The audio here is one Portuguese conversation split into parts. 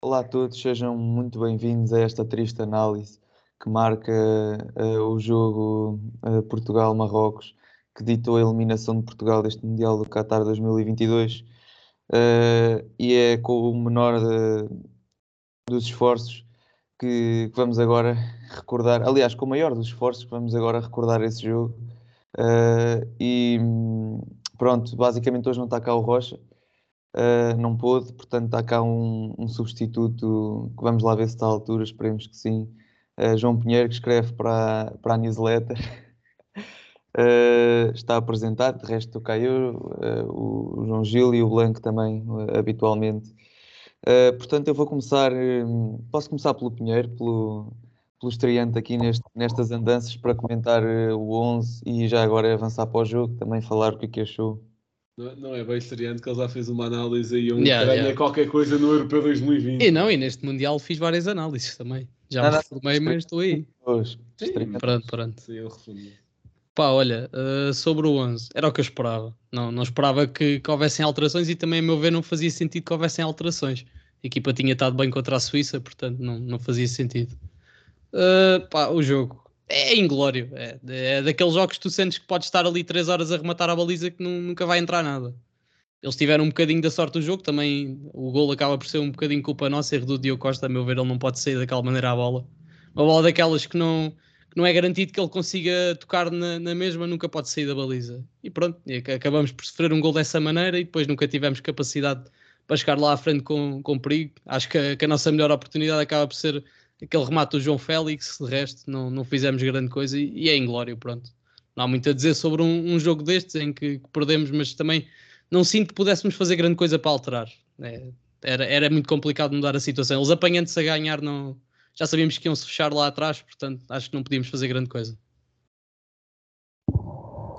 Olá a todos, sejam muito bem-vindos a esta triste análise que marca uh, o jogo uh, Portugal-Marrocos, que ditou a eliminação de Portugal deste Mundial do Qatar 2022 uh, e é com o menor de, dos esforços que, que, vamos agora recordar, aliás, com o maior dos esforços que vamos agora recordar esse jogo. e pronto, basicamente hoje não está cá o Rocha, Uh, não pôde, portanto está cá um, um, substituto que vamos lá ver se está à altura, esperemos que sim. Uh, João Pinheiro, que escreve para, para a newsletter, uh, está apresentado, de resto cá eu, o João Gil e o Blanco também, habitualmente. portanto, eu vou começar, posso começar pelo Pinheiro, pelo, pelo estreante aqui neste, nestas andanças para comentar o 11 e já agora avançar para o jogo, também falar o que é que achou. Não, não é bem estreante que ele já fez uma análise aí um yeah, yeah. qualquer coisa no Europeu 2020. E não, e neste Mundial fiz várias análises também. Já me reformei, mas estou aí. Hoje. Pronto, pronto. Sim, eu Pá, olha, uh, sobre o 11, era o que eu esperava. Não, não esperava que, que houvessem alterações e também, a meu ver, não fazia sentido que houvessem alterações. A equipa tinha estado bem contra a Suíça, portanto não, não fazia sentido. Uh, pá, o jogo é inglório. É, é daqueles jogos que tu sentes que podes estar ali 3 horas a rematar a baliza que não, nunca vai entrar nada. Eles tiveram um bocadinho da sorte do jogo, também o gol acaba por ser um bocadinho culpa nossa, erro do Diogo Costa, a meu ver, ele não pode sair daquela maneira a bola. Uma bola daquelas que não, que não é garantido que ele consiga tocar na, na mesma, nunca pode sair da baliza. E pronto, e acabamos por sofrer um gol dessa maneira e depois nunca tivemos capacidade para chegar lá à frente com, com perigo. Acho que que a nossa melhor oportunidade acaba por ser aquele remate do João Félix, de resto não, não fizemos grande coisa e, e é inglório, pronto. Não há muito a dizer sobre um, um jogo destes em que, que, perdemos, mas também não sinto que pudéssemos fazer grande coisa para alterar. É, era, era muito complicado mudar a situação. Eles apanhando-se a ganhar, não, já sabíamos que iam se fechar lá atrás, portanto acho que não podíamos fazer grande coisa.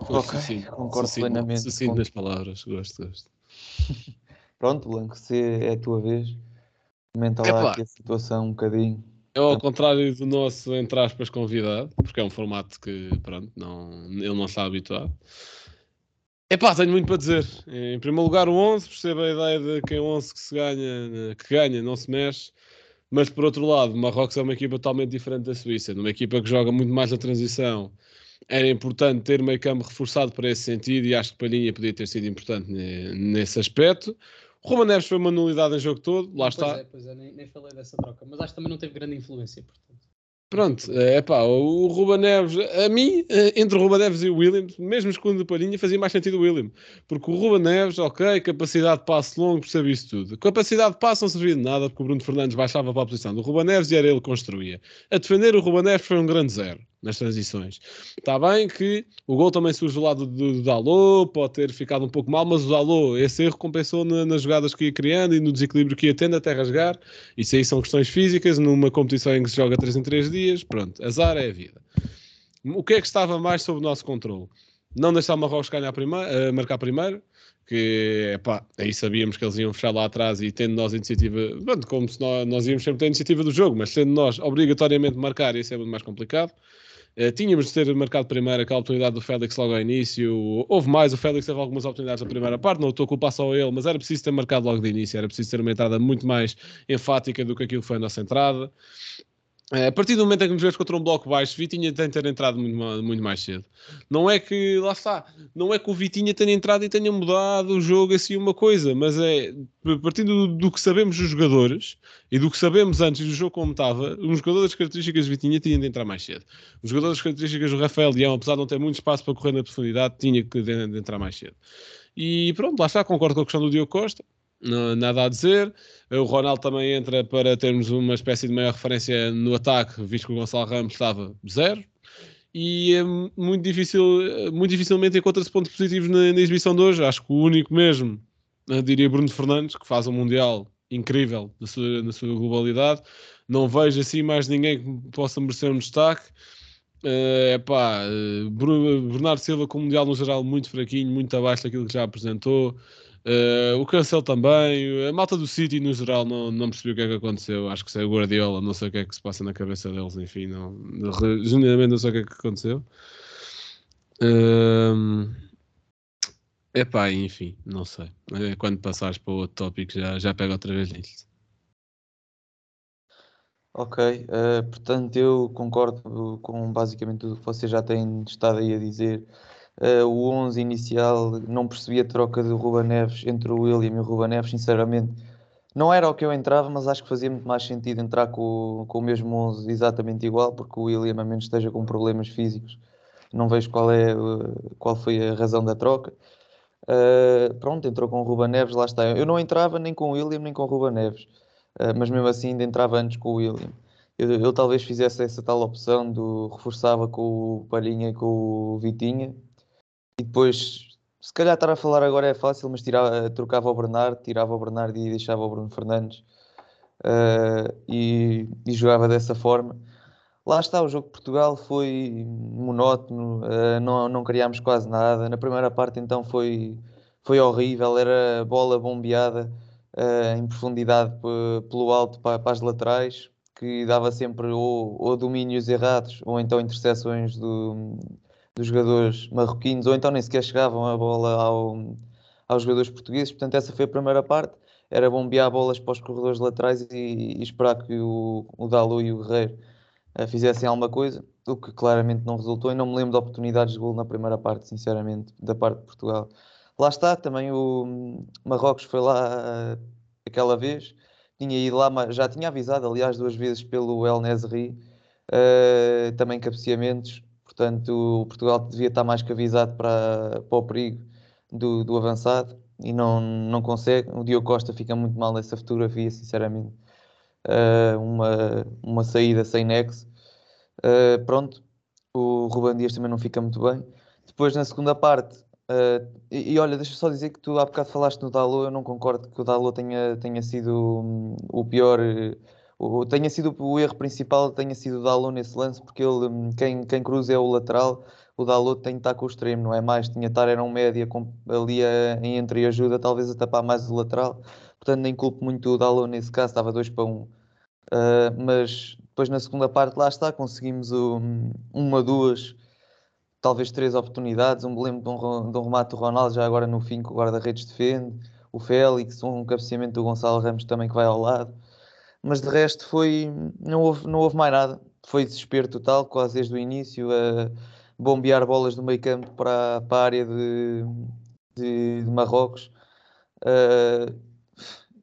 Ok, sim, concordo sim, plenamente. Sim, das palavras, gosto, gosto. Pronto, Blanco, se é a tua vez, comenta lá aqui a situação um bocadinho. Eu, ao contrário do nosso, entre aspas, convidado, porque é um formato que, pronto, não, ele não está habituado. Epá, tenho muito para dizer. Em primeiro lugar, o 11, percebo a ideia de que é 11 que se ganha, que ganha, não se mexe. Mas por outro lado, Marrocos é uma equipa totalmente diferente da Suíça, numa equipa que joga muito mais a transição. Era importante ter meio campo reforçado para esse sentido e acho que Palhinha podia ter sido importante nesse aspecto. O Ruben Neves foi uma nulidade em jogo todo, lá pois está. É, pois é, nem, nem, falei dessa troca, mas acho que também não teve grande influência, portanto. Pronto, é pá, o Ruben Neves, a mim, eh, entre o Ruben Neves e o William, mesmo escolhendo o Palhinha, fazia mais sentido o William. Porque o Ruben Neves, ok, capacidade de passe longo, percebe isso tudo. Capacidade de passe não servia de nada, porque o Bruno Fernandes baixava para a posição do Ruben Neves e era ele que construía. A defender o Ruben Neves foi um grande zero nas transições. Está bem que o gol também surge do lado do, Dalot, pode ter ficado um pouco mal, mas o Dalot, esse erro compensou na, nas jogadas que ia criando e no desequilíbrio que ia tendo até rasgar. Isso aí são questões físicas, numa competição em que se joga 3 em 3 dias, pronto, azar é a vida. O que é que estava mais sob o nosso controle? Não deixar o Marrocos ganhar primeiro, uh, marcar primeiro, que epá, aí sabíamos que eles iam fechar lá atrás e tendo nós a iniciativa, como se nós, nós íamos sempre ter a iniciativa do jogo, mas sendo nós obrigatoriamente marcar, isso é muito mais complicado. Uh, tínhamos de ter marcado primeiro aquela oportunidade do Félix logo ao início. Houve mais, o Félix teve algumas oportunidades na primeira parte, não estou a culpar só ele, mas era preciso ter marcado logo de início, era preciso ter uma entrada muito mais enfática do que aquilo que foi a nossa entrada. A partir do momento em que nos vemos contra um bloco baixo, Vitinha tem de ter entrado muito, muito, mais cedo. Não é que, lá está, não é que o Vitinha tenha entrado e tenha mudado o jogo assim uma coisa, mas é, partindo do, do que sabemos dos jogadores e do que sabemos antes do jogo como estava, um jogador das características de Vitinha tinha de entrar mais cedo. Um jogador das características do Rafael Leão, apesar de não ter muito espaço para correr na profundidade, tinha de entrar mais cedo. E pronto, lá está, concordo com a questão do Diogo Costa nada a dizer. O Ronaldo também entra para termos uma espécie de maior referência no ataque, visto que o Gonçalo Ramos estava zero. E é muito difícil, muito dificilmente encontra-se pontos positivos na, na, exibição de hoje. Acho que o único mesmo, diria Bruno Fernandes, que faz um Mundial incrível na sua, na sua globalidade. Não vejo assim mais ninguém que possa merecer um destaque. Uh, epá, uh, Bernardo Silva com o Mundial no geral muito fraquinho, muito abaixo daquilo que já apresentou. Uh, o Cancel também, a malta do City no geral não, não percebi o que é que aconteceu. Acho que se é o Guardiola, não sei o que é que se passa na cabeça deles, enfim, não, genuinamente não sei o que é que aconteceu. Uh, epá, enfim, não sei. Eh, quando passares para outro tópico já, já pega outra vez nisso. Ok, uh, portanto eu concordo com basicamente tudo o que vocês já têm estado aí a dizer. Uh, o 11 inicial não percebi a troca do Ruba Neves entre o William e o Ruba Neves, sinceramente. Não era o que eu entrava, mas acho que fazia muito mais sentido entrar com, com o mesmo 11 exatamente igual, porque o William, a menos esteja com problemas físicos, não vejo qual, é, qual foi a razão da troca. Uh, pronto, entrou com o Ruba Neves, lá está. Eu não entrava nem com o William nem com o Ruba Neves, uh, mas mesmo assim ainda entrava antes com o William. Eu, eu, talvez fizesse essa tal opção do reforçava com o Palhinha e com o Vitinha e depois, se calhar estar a falar agora é fácil, mas tirava, trocava o Bernardo, tirava o Bernardo e deixava o Bruno Fernandes uh, e, e jogava dessa forma. Lá está, o jogo de Portugal foi monótono, uh, não, não criámos quase nada. Na primeira parte, então, foi, foi horrível, era bola bombeada uh, em profundidade pelo alto para, para, as laterais, que dava sempre ou, ou domínios errados ou então interseções do, dos jogadores marroquinos, ou então nem sequer chegavam a bola ao, aos jogadores portugueses. Portanto, essa foi a primeira parte. Era bombear bolas para os corredores laterais e, e esperar que o, o Dalu e o Guerreiro fizessem alguma coisa, o que claramente não resultou, e não me lembro de oportunidades de gol na primeira parte, sinceramente, da parte de Portugal. Lá está, também o Marrocos foi lá uh, aquela vez, tinha ido lá, já tinha avisado, aliás, duas vezes pelo El Nesri, uh, também cabeceamentos, portanto, Portugal devia estar mais que avisado para, para o perigo do, do avançado, e não, não consegue. O Diogo Costa fica muito mal nessa fotografia, sinceramente uh, uma, uma saída sem nexo. Uh, pronto, o Ruben Dias também não fica muito bem. Depois, na segunda parte, uh, e, e, olha, deixa só dizer que tu há bocado falaste no Dalot, eu não concordo que o Dalot tenha, tenha sido um, o pior, o, tenha sido o erro principal, tenha sido o Dalot nesse lance, porque ele, hum, quem, quem cruza é o lateral, o Dalot tem que estar com o extremo, não é mais, tinha que estar, era um média com, ali a, em entre ajuda, talvez a tapar mais o lateral, portanto nem culpo muito o Dalot nesse caso, estava 2 para 1. Um. Uh, mas depois na segunda parte lá está, conseguimos um, uma, duas, talvez três oportunidades. Um, lembro de um, de um do Ronaldo, já agora no fim que o guarda-redes defende, o Félix, um cabeceamento do Gonçalo Ramos também que vai ao lado. Mas de resto foi, não houve, não houve mais nada. Foi desespero total, quase desde o início, a bombear bolas do meio campo para, para a área de, de, de Marrocos. Uh,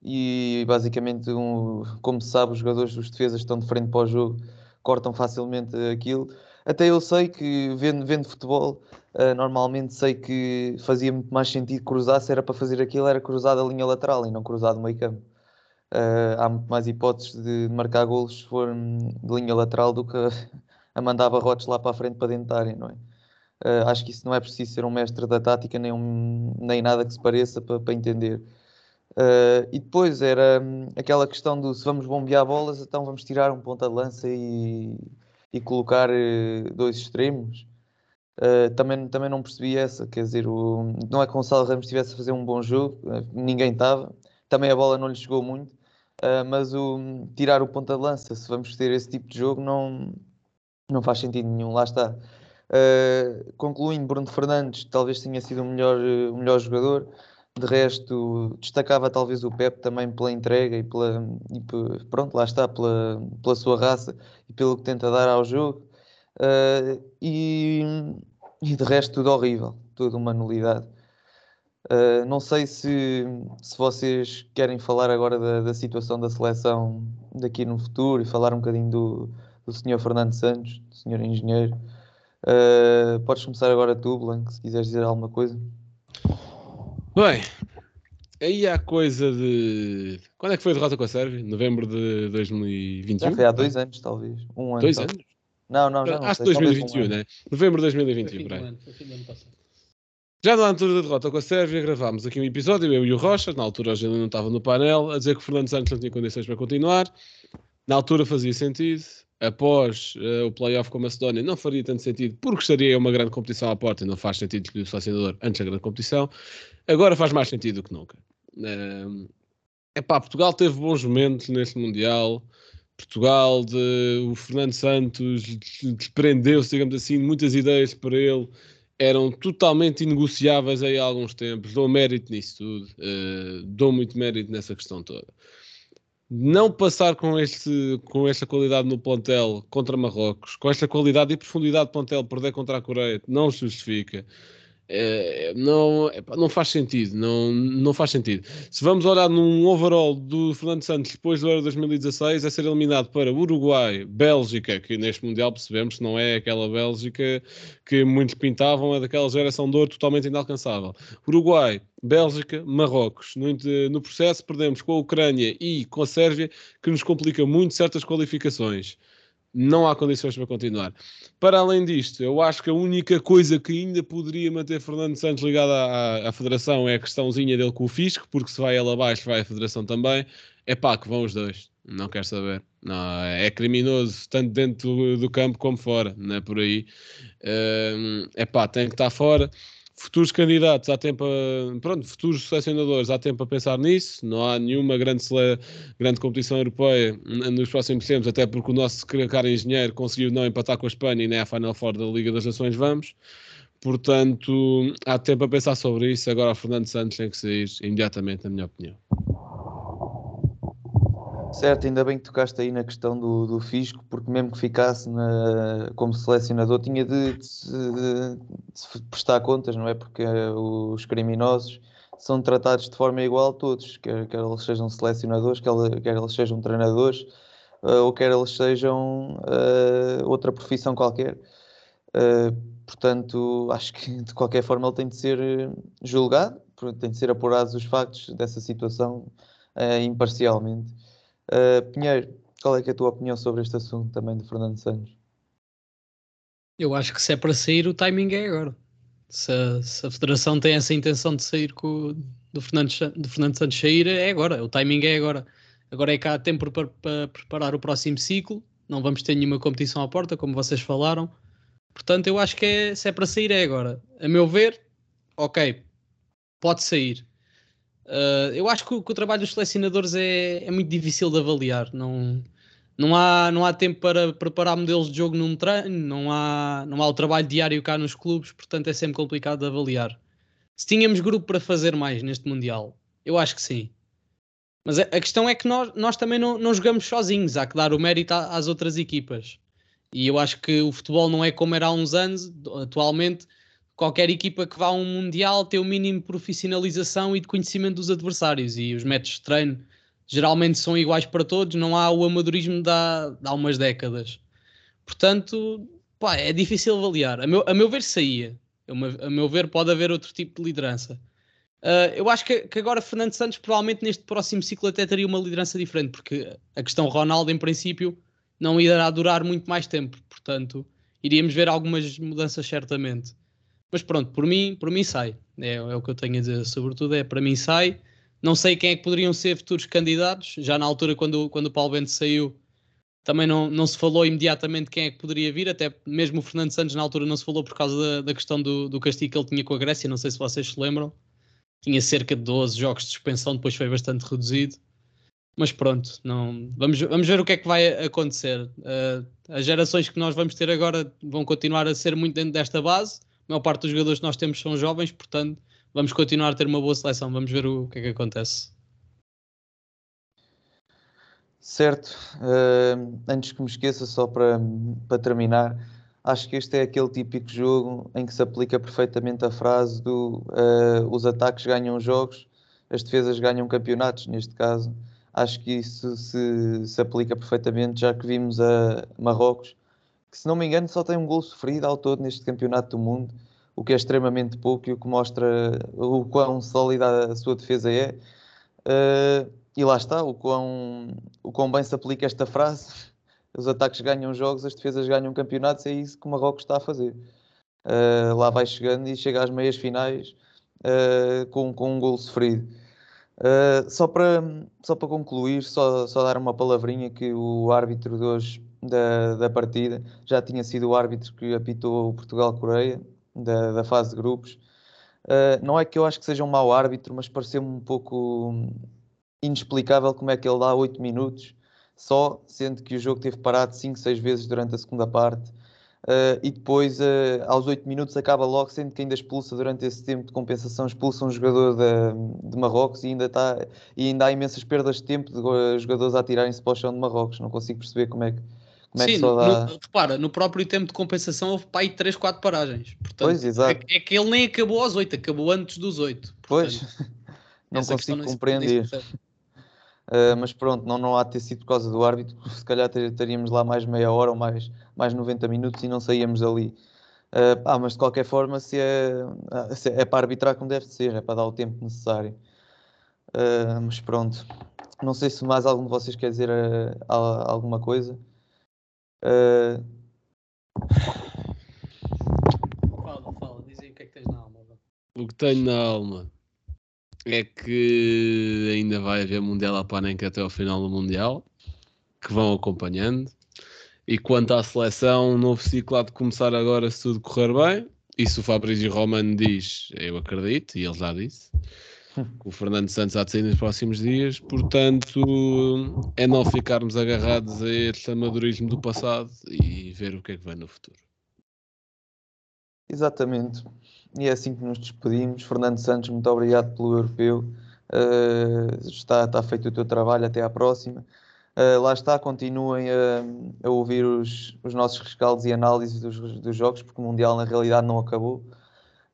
e basicamente, um, como se sabe, os jogadores dos defesas estão de frente para o jogo, cortam facilmente aquilo. Até eu sei que, vendo, vendo futebol, uh, normalmente sei que fazia muito mais sentido cruzar, se era para fazer aquilo, era cruzar a linha lateral e não cruzar do meio campo. Uh, há muito mais hipóteses de marcar golos se for de linha lateral do que a mandar barrotes lá para a frente para área, não é? Uh, acho que isso não é preciso ser um mestre da tática nem, um, nem nada que se pareça para, para entender. Uh, e depois era hum, aquela questão do se vamos bombear bolas, então vamos tirar um ponta de lança e, e colocar uh, dois extremos. Também, também não percebi essa, quer dizer, o, não é que o Gonçalo Ramos estivesse a fazer um bom jogo, ninguém estava, também a bola não lhe chegou muito, mas o, tirar o ponta de lança, se vamos ter esse tipo de jogo, não, não faz sentido nenhum, lá está. concluindo, Bruno Fernandes talvez tenha sido o melhor, o melhor jogador, de resto, destacava talvez o Pep também pela entrega e pela. E pronto, lá está, pela, pela sua raça e pelo que tenta dar ao jogo. Uh, e, e de resto, tudo horrível, tudo uma nulidade. Uh, não sei se, se vocês querem falar agora da, da, situação da seleção daqui no futuro e falar um bocadinho do, do Sr. Fernando Santos, do Sr. Engenheiro. Uh, podes começar agora tu, Blanco, se quiseres dizer alguma coisa. Bem, aí há coisa de. Quando é que foi a derrota com a Sérvia? Novembro de 2021? Já foi há dois anos, talvez. Um ano. Dois anos? Não, não, já não. Acho que 2021, um né? Novembro de 2021, por aí. Já na altura da derrota com a Sérvia, gravámos aqui um episódio, eu e o Rocha, na altura a gente não estava no painel, a dizer que o Fernando Santos não tinha condições para continuar. Na altura fazia sentido, após uh, o playoff com a Macedónia não faria tanto sentido, porque estaria uma grande competição à porta e não faz sentido que o selecionador antes da grande competição. Agora faz mais sentido do que nunca. Uh, epá, Portugal teve bons momentos neste Mundial. Portugal, de, o Fernando Santos desprendeu-se, digamos assim, muitas ideias para ele eram totalmente inegociáveis aí há alguns tempos. Dou mérito nisso tudo, uh, dou muito mérito nessa questão toda. não passar com, este, com esta qualidade no plantel contra Marrocos, com esta qualidade e profundidade de plantel, perder contra a Coreia, não justifica. É, não, não faz sentido, não, não faz sentido. Se vamos olhar num overall do Fernando Santos depois do Euro 2016, é ser eliminado para Uruguai, Bélgica, que neste Mundial percebemos não é aquela Bélgica que muitos pintavam, é daquela geração de ouro totalmente inalcançável. Uruguai, Bélgica, Marrocos. No, no processo perdemos com a Ucrânia e com a Sérvia, que nos complica muito certas qualificações não há condições para continuar. Para além disto, eu acho que a única coisa que ainda poderia manter Fernando Santos ligado à, à, Federação é a questãozinha dele com o Fisco, porque se vai ele abaixo, vai a Federação também. É pá, que vão os dois. Não quero saber. Não, é criminoso, tanto dentro do, do campo como fora, não é por aí. É pá, tem que estar fora futuros candidatos, há tempo a, pronto, futuros selecionadores, há tempo a pensar nisso, não há nenhuma grande, grande competição europeia nos próximos tempos, até porque o nosso cara engenheiro conseguiu não empatar com a Espanha e nem a Final Four da Liga das Nações vamos, portanto há tempo a pensar sobre isso, agora o Fernando Santos tem que sair imediatamente, na minha opinião. Certo, ainda bem que tocaste aí na questão do, do fisco, porque mesmo que ficasse na, como selecionador tinha de, de, de, de, prestar contas, não é? Porque os criminosos são tratados de forma igual a todos, quer, quer eles sejam selecionadores, quer, quer eles sejam treinadores, uh, ou quer eles sejam uh, outra profissão qualquer. Uh, portanto, acho que de qualquer forma ele tem de ser julgado, tem de ser apurados os factos dessa situação imparcialmente. Uh, Pinheiro, qual é, é a tua opinião sobre este assunto também de Fernando Santos? Eu acho que se é para sair, o timing é agora. Se a, se a Federação tem essa intenção de sair com, do, Fernando, do Fernando Santos sair, é agora. O timing é agora. Agora é que há tempo para, para preparar o próximo ciclo. Não vamos ter nenhuma competição à porta, como vocês falaram. Portanto, eu acho que é, se é para sair, é agora. A meu ver, ok, pode sair. Uh, eu acho que o, que o, trabalho dos selecionadores é, é, muito difícil de avaliar. Não, não, há, não há tempo para preparar modelos de jogo num treino, não há, não há o trabalho diário cá nos clubes, portanto é sempre complicado de avaliar. Se tínhamos grupo para fazer mais neste Mundial, eu acho que sim. Mas a, questão é que nós, nós também não, não jogamos sozinhos, há que dar o mérito às outras equipas. E eu acho que o futebol não é como era há uns anos, atualmente qualquer equipa que vá a um Mundial tem o mínimo de profissionalização e de conhecimento dos adversários e os métodos de treino geralmente são iguais para todos, não há o amadorismo de há, de há umas décadas. Portanto, pá, é difícil avaliar. A meu, a meu ver, saía. A meu ver, pode haver outro tipo de liderança. Uh, eu acho que, que, agora Fernando Santos provavelmente neste próximo ciclo até teria uma liderança diferente, porque a questão Ronaldo, em princípio, não irá durar muito mais tempo. Portanto, iríamos ver algumas mudanças certamente. Mas pronto, por mim, por mim sai. É, é, o que eu tenho a dizer, sobretudo é para mim sai. Não sei quem é que poderiam ser futuros candidatos. Já na altura, quando, quando o Paulo Bento saiu, também não, não se falou imediatamente quem é que poderia vir, até mesmo o Fernando Santos na altura não se falou por causa da, da questão do, do castigo que ele tinha com a Grécia, não sei se vocês se lembram. Tinha cerca de 12 jogos de suspensão, depois foi bastante reduzido. Mas pronto, não, vamos, vamos ver o que é que vai acontecer. Uh, as gerações que nós vamos ter agora vão continuar a ser muito dentro desta base maior parte dos jogadores que nós temos são jovens, portanto, vamos continuar a ter uma boa seleção. Vamos ver o, que é que acontece. Certo. Uh, antes que me esqueça, só para, para terminar, acho que este é aquele típico jogo em que se aplica perfeitamente a frase do uh, os ataques ganham jogos, as defesas ganham campeonatos, neste caso. Acho que isso se, se aplica perfeitamente, já que vimos a Marrocos que se não me engano só tem um gol sofrido ao todo neste campeonato do mundo, o que é extremamente pouco e o que mostra o quão sólida a sua defesa é. Uh, e lá está, o quão, o quão bem se aplica esta frase. Os ataques ganham jogos, as defesas ganham campeonatos, é isso que o Marrocos está a fazer. Uh, lá vai chegando e chega às meias finais uh, com, com um gol sofrido. Só, para, só para concluir, só, só dar uma palavrinha que o árbitro de hoje da, da partida. Já tinha sido o árbitro que apitou o Portugal-Coreia, da, da, fase de grupos. Uh, não é que eu acho que seja um mau árbitro, mas pareceu-me um pouco inexplicável como é que ele dá 8 minutos só, sendo que o jogo teve parado 5, 6 vezes durante a segunda parte. Uh, e depois, uh, aos 8 minutos, acaba logo, sendo que ainda expulsa durante esse tempo de compensação, expulsa um jogador de, de Marrocos e ainda, tá, e ainda há imensas perdas de tempo de jogadores a tirarem-se para o chão de Marrocos. Não consigo perceber como é que. Sim, é dá... no, repara, no próprio tempo de compensação houve para aí 3, 4 paragens. Portanto, pois, exato. É, é, que ele nem acabou aos 8, acabou antes dos 8. Pois, não consigo compreender. Uh, mas pronto, não, não há de ter sido por causa do árbitro, se calhar estaríamos lá mais meia hora ou mais, mais 90 minutos e não saíamos dali. Uh, ah, mas de qualquer forma, se é, se é para arbitrar como deve ser, é para dar o tempo necessário. Uh, mas pronto, não sei se mais algum de vocês quer dizer alguma coisa. Fala, fala, dizem o que é que tens na alma. O que tenho na alma é que ainda vai haver Mundial à Panenka até ao final do Mundial, que vão acompanhando. E quanto à seleção, um novo ciclo há de começar agora se tudo correr bem. Isso o Fabrício Romano diz, eu acredito, e ele já disse. O Fernando Santos há de sair nos próximos dias, portanto, é não ficarmos agarrados a este amadorismo do passado e ver o que é que vem no futuro. Exatamente. E é assim que nos despedimos. Fernando Santos, muito obrigado pelo europeu. Uh, está, está feito o teu trabalho. Até à próxima. Uh, lá está, continuem a, a ouvir os, os, nossos rescaldos e análises dos, dos, jogos, porque o Mundial na realidade não acabou.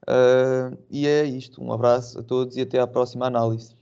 Uh, e é isto. Um abraço a todos e até à próxima análise.